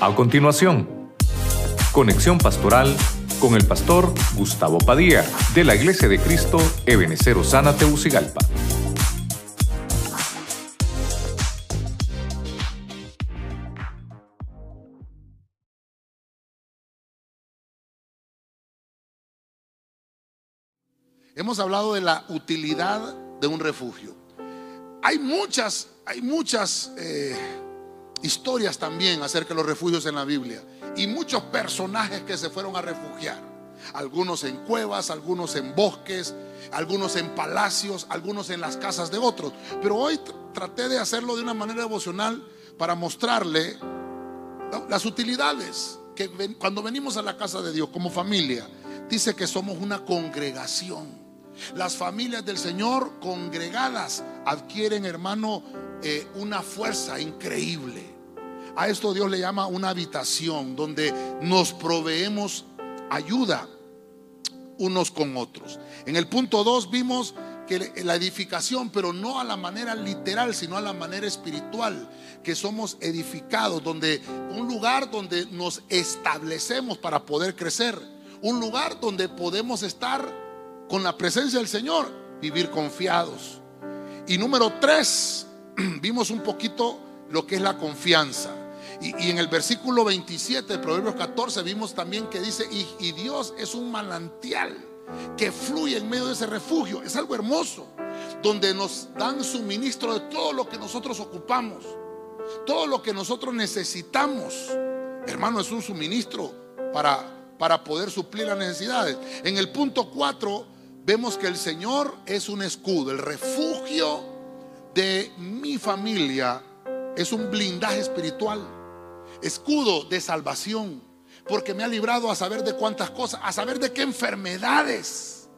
A continuación, conexión pastoral con el pastor Gustavo Padilla de la Iglesia de Cristo Ebenecer Osana Teucigalpa. Hemos hablado de la utilidad de un refugio. Hay muchas, hay muchas eh, historias también acerca de los refugios en la Biblia y muchos personajes que se fueron a refugiar. Algunos en cuevas, algunos en bosques, algunos en palacios, algunos en las casas de otros. Pero hoy traté de hacerlo de una manera devocional para mostrarle las utilidades que cuando venimos a la casa de Dios como familia, dice que somos una congregación. Las familias del Señor congregadas adquieren, hermano, eh, una fuerza increíble. A esto Dios le llama una habitación donde nos proveemos ayuda unos con otros. En el punto 2 vimos que la edificación, pero no a la manera literal, sino a la manera espiritual, que somos edificados, donde un lugar donde nos establecemos para poder crecer, un lugar donde podemos estar con la presencia del Señor, vivir confiados. Y número tres, vimos un poquito lo que es la confianza. Y, en el versículo 27 de Proverbios 14 vimos también que dice, y, Dios es un manantial que fluye en medio de ese refugio. Es algo hermoso, donde nos dan suministro de todo lo que nosotros ocupamos, todo lo que nosotros necesitamos. Hermano, es un suministro para, para poder suplir las necesidades. En el punto 4 vemos que el Señor es un escudo, el refugio de mi familia es un blindaje espiritual, escudo de salvación, porque me ha librado a saber de cuántas cosas, a saber de qué enfermedades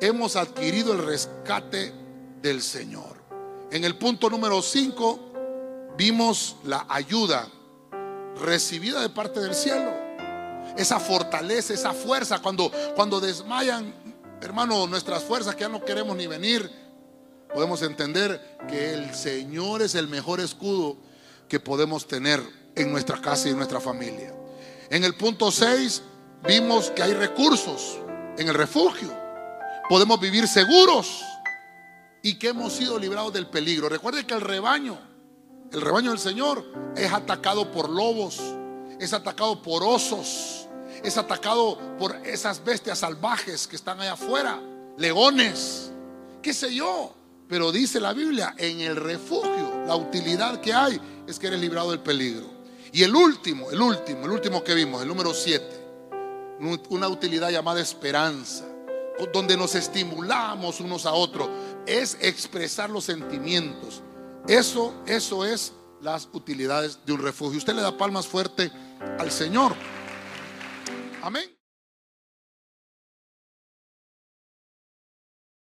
hemos adquirido el rescate del Señor. En el punto número 5 vimos la ayuda recibida de parte del cielo. Esa fortaleza, esa fuerza, cuando, cuando desmayan hermano, nuestras fuerzas que ya no queremos ni venir, podemos entender que el Señor es el mejor escudo que podemos tener en nuestra casa y en nuestra familia. En el punto 6 vimos que hay recursos en el refugio. Podemos vivir seguros y que hemos sido librados del peligro. Recuerde que el rebaño, el rebaño del Señor, es atacado por lobos, es atacado por osos es atacado por esas bestias salvajes que están allá afuera, leones, qué sé yo. Pero dice la Biblia, en el refugio, la utilidad que hay es que eres librado del peligro. Y el último, el último, el último que vimos, el número 7, una utilidad llamada esperanza, donde nos estimulamos unos a otros, es expresar los sentimientos. Eso, eso es las utilidades de un refugio. Usted le da palmas fuerte al Señor. Amén.